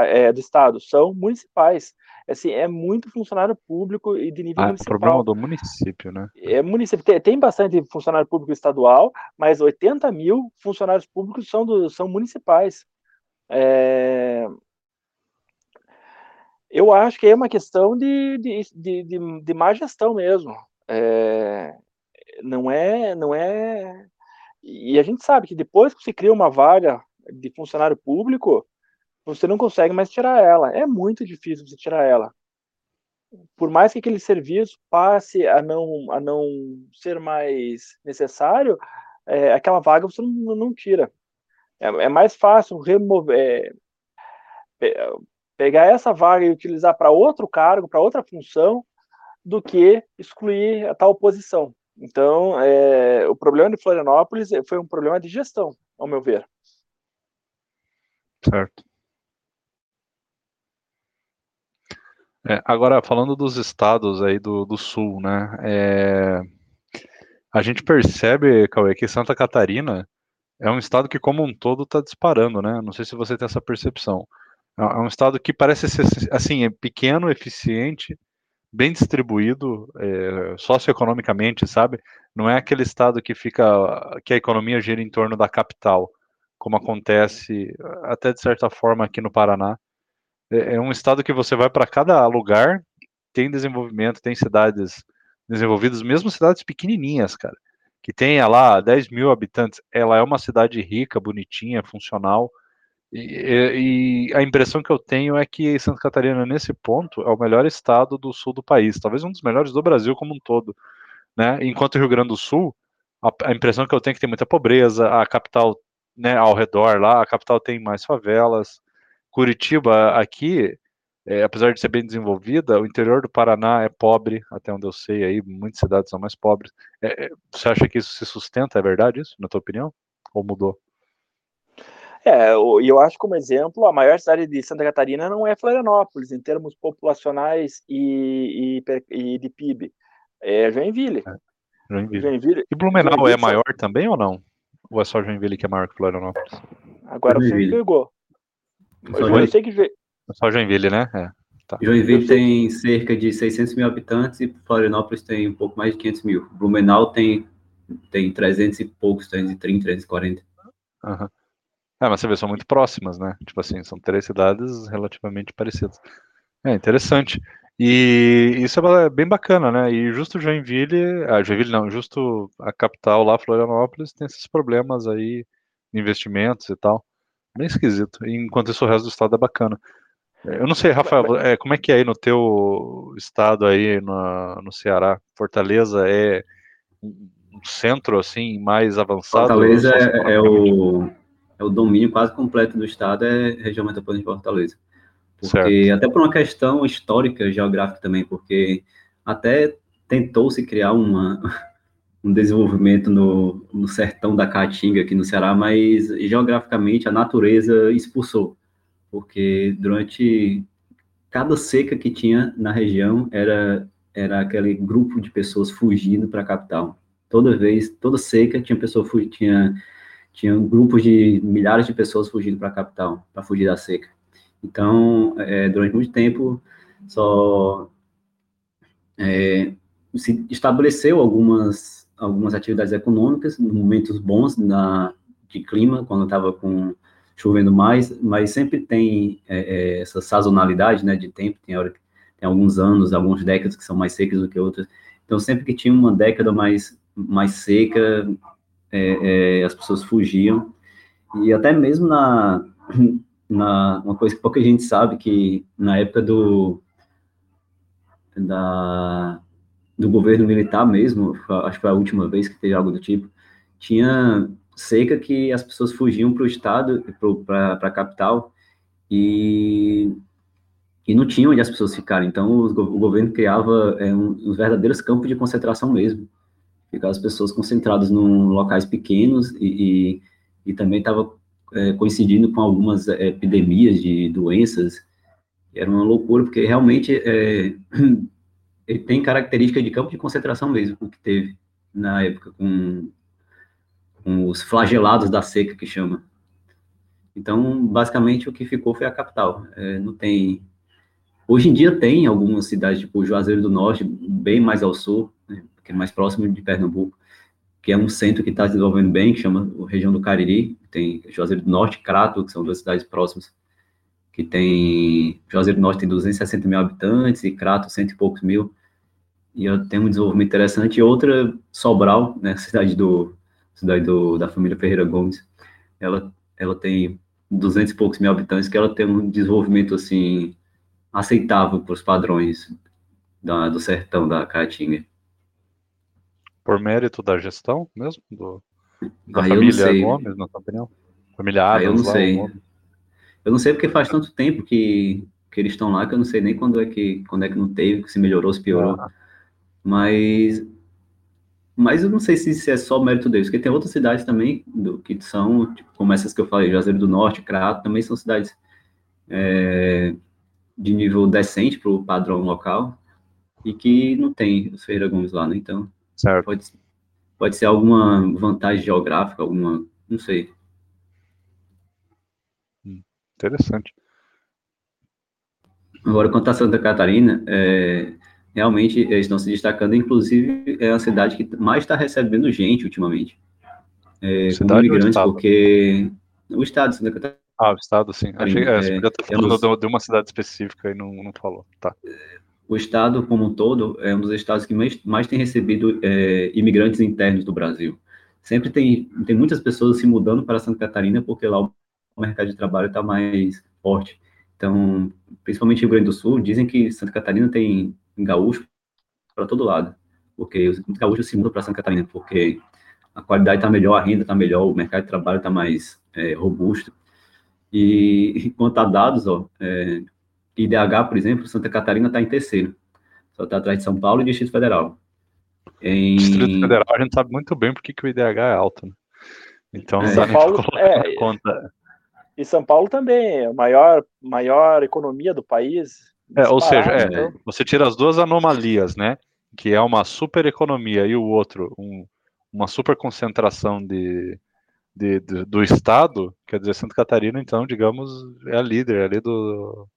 é, do Estado, são municipais. Assim, é muito funcionário público e de nível ah, municipal. É problema do município, né? É município. Tem, tem, bastante funcionário público estadual, mas 80 mil funcionários públicos são, do, são municipais. É, eu acho que é uma questão de, de, de, de, de má gestão mesmo. É, não é, não é. E a gente sabe que depois que você cria uma vaga de funcionário público, você não consegue mais tirar ela. É muito difícil você tirar ela. Por mais que aquele serviço passe a não, a não ser mais necessário, é, aquela vaga você não, não tira. É, é mais fácil remover, é, pegar essa vaga e utilizar para outro cargo, para outra função, do que excluir a tal posição. Então, é, o problema de Florianópolis foi um problema de gestão, ao meu ver. Certo. É, agora, falando dos estados aí do, do sul, né? É, a gente percebe, Cauê, que Santa Catarina é um estado que, como um todo, está disparando, né? Não sei se você tem essa percepção. É, é um estado que parece ser assim, é pequeno, eficiente, bem distribuído é, socioeconomicamente, sabe? Não é aquele estado que fica que a economia gira em torno da capital, como acontece até de certa forma aqui no Paraná. É, é um estado que você vai para cada lugar, tem desenvolvimento, tem cidades desenvolvidas, mesmo cidades pequenininhas, cara, que tenha lá 10 mil habitantes, ela é uma cidade rica, bonitinha, funcional, E, e, a impressão que eu tenho é que Santa Catarina, nesse ponto, é o melhor estado do sul do país, talvez um dos melhores do Brasil como um todo. Né? Enquanto Rio Grande do Sul, a, a impressão que eu tenho é que tem muita pobreza, a capital né, ao redor lá, a capital tem mais favelas. Curitiba, aqui, é, apesar de ser bem desenvolvida, o interior do Paraná é pobre, até onde eu sei, aí muitas cidades são mais pobres. É, é você acha que isso se sustenta? É verdade isso, na tua opinião? Ou mudou? É, e eu acho como exemplo, a maior cidade de Santa Catarina não é Florianópolis, em termos populacionais e, e, e de PIB. É Joinville. É, Joinville. Joinville. E Blumenau Joinville, é maior também ou não? Ou é só Joinville que é maior que Florianópolis? Agora você me pegou. Eu sei que... É só Joinville, né? É. Tá. Joinville tem cerca de 600 mil habitantes e Florianópolis tem um pouco mais de 500 mil. Blumenau tem, tem 300 e poucos, 330, 340. Uhum. É, mas você vê, são muito próximas, né? Tipo assim, são três cidades relativamente parecidas. É interessante. E isso é bem bacana, né? E justo Joinville, ah, Joinville não, justo a capital lá, Florianópolis, tem esses problemas aí, investimentos e tal. Bem esquisito. Enquanto isso, o resto do estado é bacana. Eu não sei, Rafael, é, como é que é aí no teu estado aí no, no Ceará? Fortaleza é um centro assim mais avançado? Fortaleza é, é o é o domínio quase completo do estado é região metropolitana de Fortaleza. Porque certo. até por uma questão histórica, geográfica também, porque até tentou-se criar uma, um desenvolvimento no, no sertão da Caatinga, aqui no Ceará, mas geograficamente a natureza expulsou, porque durante cada seca que tinha na região era, era aquele grupo de pessoas fugindo para a capital. Toda vez, toda seca tinha pessoa tinha tinham grupos de milhares de pessoas fugindo para a capital, para fugir da seca. Então, é, durante muito tempo, só é, se estabeleceu algumas, algumas atividades econômicas, momentos bons na, de clima, quando estava com chovendo mais, mas sempre tem é, é, essa sazonalidade né, de tempo, tem, hora, tem alguns anos, algumas décadas que são mais secas do que outras. Então, sempre que tinha uma década mais, mais seca, é, é, as pessoas fugiam, e até mesmo na, na, uma coisa que pouca gente sabe, que na época do, da, do governo militar mesmo, acho que foi a última vez que teve algo do tipo, tinha seca que as pessoas fugiam para o estado, para a capital, e, e não tinha onde as pessoas ficarem. Então, o, governo criava é, um, verdadeiros campos de concentração mesmo ficar as pessoas concentradas em locais pequenos e, e, e também estava é, coincidindo com algumas é, epidemias de doenças. Era uma loucura, porque realmente é, ele tem característica de campo de concentração mesmo, o que teve na época com, com os flagelados da seca, que chama. Então, basicamente, o que ficou foi a capital. É, não tem. Hoje em dia tem algumas cidades, tipo Juazeiro do Norte, bem mais ao sul? Que é mais próximo de Pernambuco, que é um centro que está se desenvolvendo bem, que chama a região do Cariri, tem Juazeiro do Norte e Crato, que são duas cidades próximas, que tem, Juazeiro do Norte tem 260 mil habitantes e Crato cento e poucos mil, e tem um desenvolvimento interessante, e outra, Sobral, né, cidade do, cidade do, da família Ferreira Gomes, ela, ela tem 200 e poucos mil habitantes, que ela tem um desenvolvimento, assim, aceitável para os padrões da, do sertão da Caatinga. Por mérito da gestão mesmo? Do, da ah, família Gomes, na sua opinião? Família Adams, ah, eu não lá, sei. Eu não sei porque faz tanto tempo que, que eles estão lá que eu não sei nem quando é que, quando é que não teve, se melhorou, se piorou. Ah. Mas, mas eu não sei se, se é só mérito deles, porque tem outras cidades também do, que são, tipo, como essas que eu falei, Juazeiro do Norte, Crato, também são cidades é, de nível decente para o padrão local e que não tem os Ferreira Gomes lá, né? Então, Certo. Pode, pode ser alguma vantagem geográfica, alguma, não sei. Hum, interessante. Agora, quanto a Santa Catarina, é, realmente eles estão se destacando, inclusive é a cidade que mais está recebendo gente ultimamente. É, cidade imigrantes, porque o estado de Santa Catarina. Ah, o estado, sim. Achei, é, você podia estar falando de uma cidade específica e não, não falou. Tá o estado como um todo é um dos estados que mais, mais tem recebido é, imigrantes internos do Brasil. Sempre tem, tem muitas pessoas se mudando para Santa Catarina porque lá o mercado de trabalho está mais forte. Então, principalmente no Rio Grande do Sul, dizem que Santa Catarina tem gaúcho para todo lado, porque os gaúchos se mudam para Santa Catarina, porque a qualidade está melhor, a renda está melhor, o mercado de trabalho está mais é, robusto. E quanto a dados, ó, é, IDH, por exemplo, Santa Catarina está em terceiro, só está atrás de São Paulo e Distrito Federal. Em... Distrito Federal, a gente sabe muito bem porque que o IDH é alto, né? Então, é. São Paulo, é, conta. E São Paulo também, a maior, maior economia do país. É, ou seja, é, então. você tira as duas anomalias, né? Que é uma super economia e o outro, um, uma super concentração de, de, de, do Estado, quer dizer, Santa Catarina, então, digamos, é a líder ali do,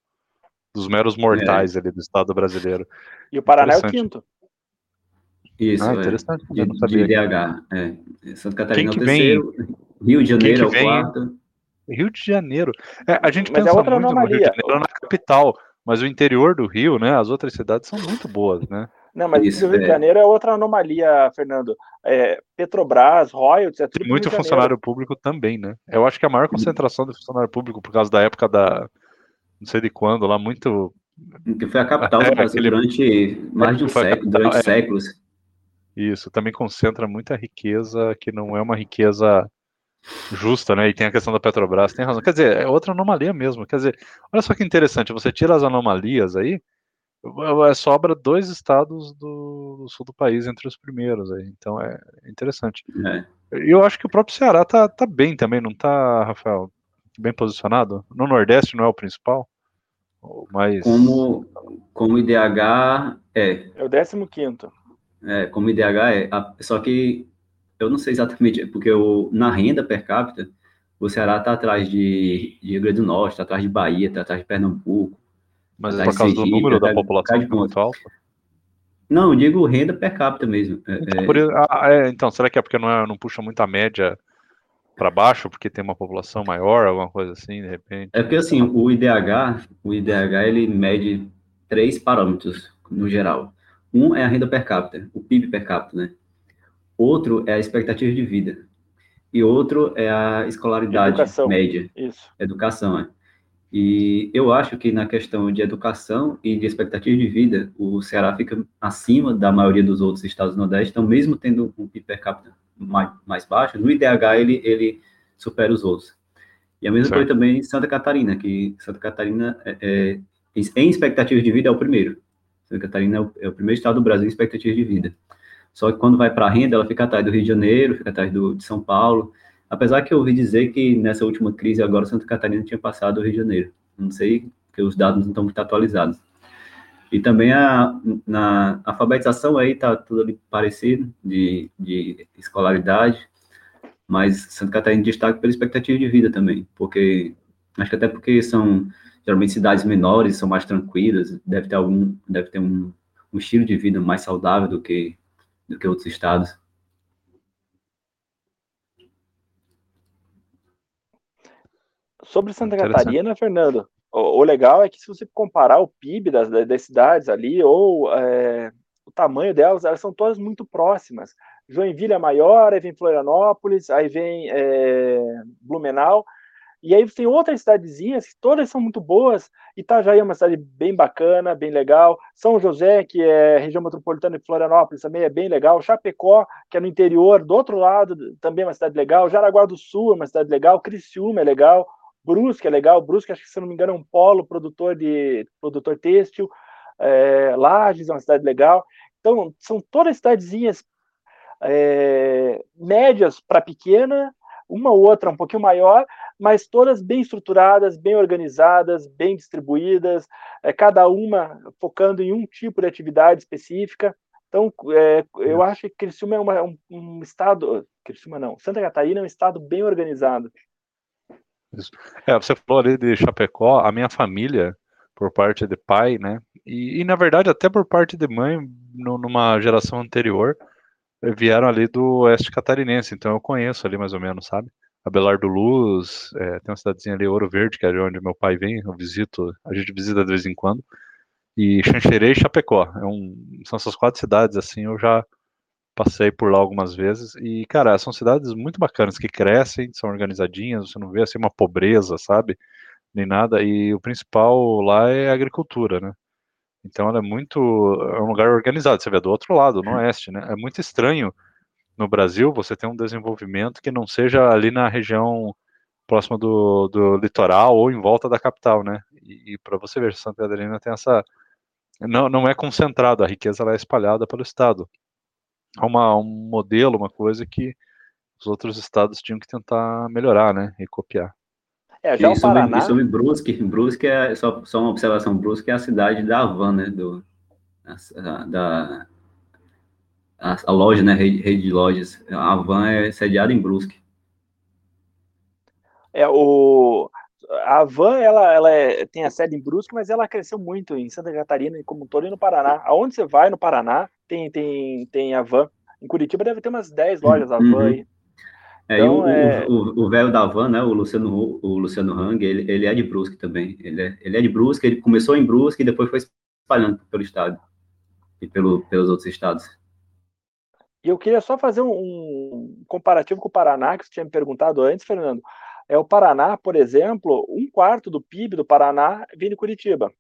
dos meros mortais é. ali do Estado brasileiro. E o Paraná é o quinto. Isso, ah, é. interessante. É. De, de IDH. É. Santa Catarina Quem que é o terceiro, vem? Rio de Janeiro é o quarto. Rio de Janeiro. É, a gente mas pensa é muito anomalia. no Rio de Janeiro na capital, mas o interior do Rio, né? As outras cidades são muito boas, né? Não, mas Isso, o Rio de é. Janeiro é outra anomalia, Fernando. É, Petrobras, royalties, é tudo Tem muito funcionário público também, né? Eu acho que a maior concentração de funcionário público por causa da época da não sei de quando, lá muito que foi a capital do Brasil aquele... durante mais de um século, durante é, séculos. Isso, também concentra muita riqueza que não é uma riqueza justa, né? E tem a questão da Petrobras, tem razão. Quer dizer, é outra anomalia mesmo. Quer dizer, olha só que interessante, você tira as anomalias aí, é, sobra dois estados do, do, sul do país entre os primeiros aí. Então é interessante. É. Eu acho que o próprio Ceará tá, tá bem também, não tá, Rafael? Bem posicionado? No Nordeste não é o principal? Mas... Como, como IDH é. É o 15 quinto. É, como IDH é. Só que eu não sei exatamente, porque eu, na renda per capita, o Ceará está atrás de, de Rio Grande do Norte, está atrás de Bahia, está atrás de Pernambuco. Mas é por causa do número da população que é muito alto? Não, eu digo renda per capita mesmo. É, então, é. por, ah, é, então, será que é porque não, é, não puxa muito a média para baixo, porque tem uma população maior, alguma coisa assim, de repente? É porque assim, o IDH, o IDH ele mede três parâmetros no geral. Um é a renda per capita, o PIB per capita, né? Outro é a expectativa de vida. E outro é a escolaridade educação. média. Isso. Educação, é. E eu acho que na questão de educação e de expectativa de vida, o Ceará fica acima da maioria dos outros estados do Nordeste, então mesmo tendo um PIB per capita mais, mais baixo, no IDH ele, ele supera os outros. E a mesma certo. coisa também em Santa Catarina, que Santa Catarina, é, é, em expectativa de vida, é o primeiro. Santa Catarina é o, é o, primeiro estado do Brasil em expectativa de vida. Só que quando vai para a renda, ela fica atrás do Rio de Janeiro, fica atrás do, de São Paulo. Apesar que eu ouvi dizer que nessa última crise agora Santa Catarina tinha passado o Rio de Janeiro. Não sei, porque os dados não estão muito atualizados. E também a, na alfabetização aí está tudo ali parecido, de, de escolaridade, mas Santa Catarina destaca pela expectativa de vida também, porque acho que até porque são geralmente cidades menores, são mais tranquilas, deve ter algum, deve ter um, um estilo de vida mais saudável do que do que outros estados. Sobre Santa Catarina, Fernando, o, o, legal é que se você comparar o PIB das, das cidades ali, ou é, o tamanho delas, elas são todas muito próximas. Joinville é maior, aí vem Florianópolis, aí vem é, Blumenau, e aí tem outras cidadezinhas que todas são muito boas. Itajaí é uma cidade bem bacana, bem legal. São José, que é região metropolitana de Florianópolis, também é bem legal. Chapecó, que é no interior, do outro lado, também é uma cidade legal. Jaraguá do Sul é uma cidade legal. Criciúma é legal. Brusque é legal. Brusque, acho que se não me engano, é um polo produtor de produtor têxtil. É, Lages é uma cidade legal. Então, são todas cidadezinhas é, médias para pequena, uma ou outra um pouquinho maior, mas todas bem estruturadas, bem organizadas, bem distribuídas, é, cada uma focando em um tipo de atividade específica. Então, é, eu acho que Criciúma é uma, um, um, estado, Criciúma não, Santa Catarina é um estado bem organizado. É, você falou ali de Chapecó, a minha família, por parte de pai, né, e, e na verdade até por parte de mãe, no, numa geração anterior, vieram ali do oeste catarinense, então eu conheço ali mais ou menos, sabe? Abelardo Luz, é, tem uma cidadezinha ali, Ouro Verde, que é de onde meu pai vem, eu visito, a gente visita de vez em quando, e Xanxerê e Chapecó, é um, são essas quatro cidades, assim, eu já passei por lá algumas vezes e, cara, são cidades muito bacanas que crescem, são organizadinhas, você não vê assim uma pobreza, sabe? Nem nada. E o principal lá é a agricultura, né? Então ela é muito. É um lugar organizado. Você vê do outro lado, no oeste, né? É muito estranho no Brasil você ter um desenvolvimento que não seja ali na região próxima do, do litoral ou em volta da capital, né? E, e para você ver, Santa Catarina tem essa. Não, não é concentrado, a riqueza ela é espalhada pelo estado. É uma, um modelo, uma coisa que os outros estados tinham que tentar melhorar, né? E copiar. É, já e o sobre, Paraná... sobre Brusque, Brusque é, só, só uma observação, Brusque é a cidade da Havan, né? Do, a, da, a, a, loja, né? Rede, rede de lojas. A Havan é sediada em Brusque. É, o, a Van, ela, ela é, tem a sede em Brusque, mas ela cresceu muito em Santa Catarina, como um todo, e no Paraná. Aonde você vai no Paraná, tem, tem, tem a Van. Em Curitiba deve ter umas 10 lojas a Van uhum. aí. É, então, e o, é... velho da Van, né, o Luciano, o Luciano Hang, ele, ele é de Brusque também. Ele é, ele é de Brusque, ele começou em Brusque e depois foi espalhando pelo estado e pelo, pelos outros estados. E eu queria só fazer um, um comparativo com o Paraná, que você tinha me perguntado antes, Fernando. É o Paraná, por exemplo, um quarto do PIB do Paraná vem de Curitiba.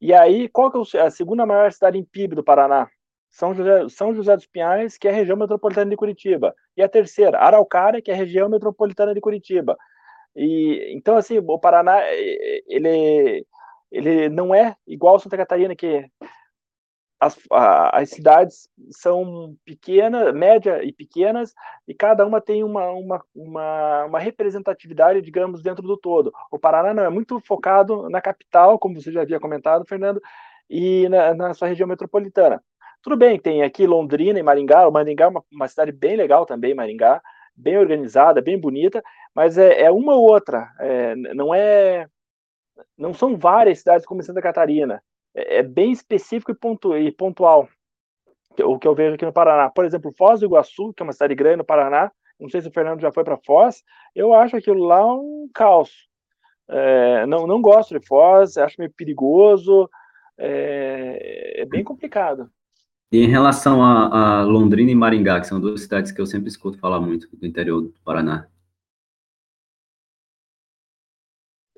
E aí, qual que é a segunda maior cidade em PIB do Paraná? São José, São José dos Pinhais, que é a região metropolitana de Curitiba. E a terceira, Araucária, que é a região metropolitana de Curitiba. E então assim, o Paraná ele ele não é igual Santa Catarina que as, a, as cidades são pequenas, média e pequenas, e cada uma tem uma, uma, uma, uma, representatividade, digamos, dentro do todo. O Paraná não é muito focado na capital, como você já havia comentado, Fernando, e na, na sua região metropolitana. Tudo bem, tem aqui Londrina e Maringá. O Maringá é uma, uma cidade bem legal também, Maringá, bem organizada, bem bonita, mas é, é uma ou outra. É, não é, não são várias cidades como Santa Catarina. É, é bem específico e, pontu, pontual. O que eu vejo aqui no Paraná. Por exemplo, Foz do Iguaçu, que é uma cidade grande no Paraná. Não sei se o Fernando já foi para Foz. Eu acho aquilo lá um caos. É, não, não gosto de Foz, acho meio perigoso. É, é bem complicado. E em relação a, a, Londrina e Maringá, que são duas cidades que eu sempre escuto falar muito do interior do Paraná.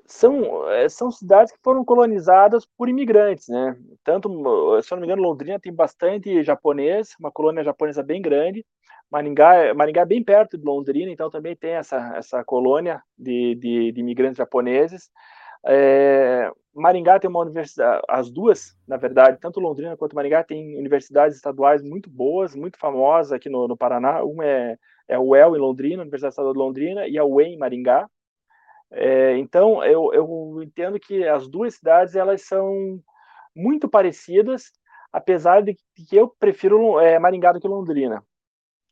São, eh, são cidades que foram colonizadas por imigrantes, né? Tanto, se eu não me engano, Londrina tem bastante japonês, uma colônia japonesa bem grande. Maringá, Maringá é bem perto de Londrina, então também tem essa, essa colônia de, de, de imigrantes japoneses. É, Maringá tem uma universidade, as duas, na verdade, tanto Londrina quanto Maringá, tem universidades estaduais muito boas, muito famosas aqui no, no Paraná. Uma é, é a UEL em Londrina, Universidade Estadual de Londrina, e a UEM em Maringá. É, então, eu, eu entendo que as duas cidades elas são muito parecidas, apesar de que eu prefiro é, Maringá do que Londrina.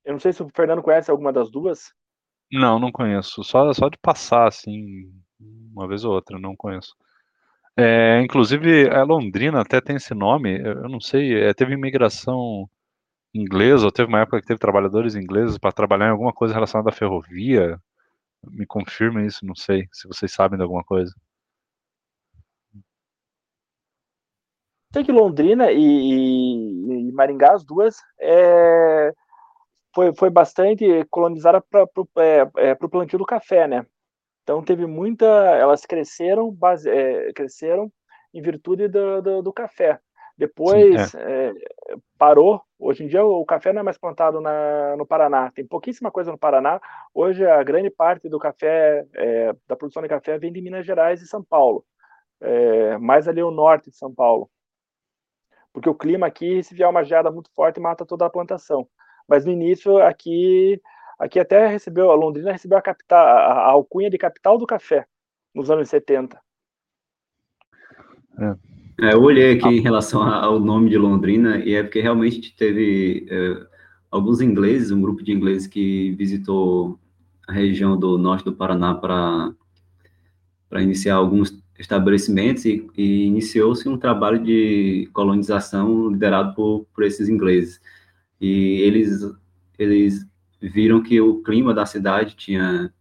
Eu não sei se o Fernando conhece alguma das duas. Não, não conheço. Só, só de passar, assim, uma vez ou outra, não conheço. É, inclusive, a Londrina até tem esse nome, eu não sei, é, teve imigração inglesa, ou teve uma época que teve trabalhadores ingleses para trabalhar em alguma coisa relacionada à ferrovia. Me confirma isso, não sei, se vocês sabem de alguma coisa. Sei que Londrina e, e, e Maringá, as duas, é, foi, foi bastante colonizada para o é, é, plantio do café, né? Então teve muita, elas cresceram, base, é, cresceram em virtude do, do, do café. Depois Sim, é. É, parou. Hoje em dia o café não é mais plantado na, no Paraná. Tem pouquíssima coisa no Paraná. Hoje a grande parte do café, é, da produção de café, vem de Minas Gerais e São Paulo. É, mais ali o norte de São Paulo. Porque o clima aqui, se vier uma geada muito forte, mata toda a plantação. Mas no início aqui Aqui até recebeu, a Londrina recebeu a, capital, a, a alcunha de capital do café nos anos 70. É. é, eu olhei aqui em relação ao nome de Londrina e é porque realmente teve é, alguns ingleses, um grupo de ingleses que visitou a região do norte do Paraná para iniciar alguns estabelecimentos e, e iniciou-se um trabalho de colonização liderado por, por esses ingleses. E eles eles viram que o clima da cidade tinha,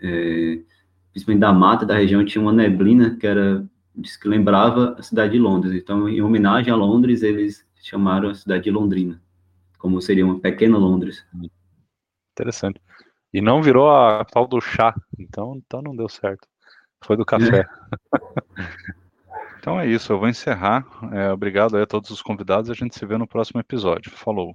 é, principalmente da mata da região, tinha uma neblina que era que lembrava a cidade de Londres. Então, em homenagem a Londres, eles chamaram a cidade de Londrina. como seria uma pequena Londres. Interessante. E não virou a tal do chá, então, então não deu certo. Foi do café. então é isso, eu vou encerrar. É, obrigado a todos os convidados a gente se vê no próximo episódio. Falou.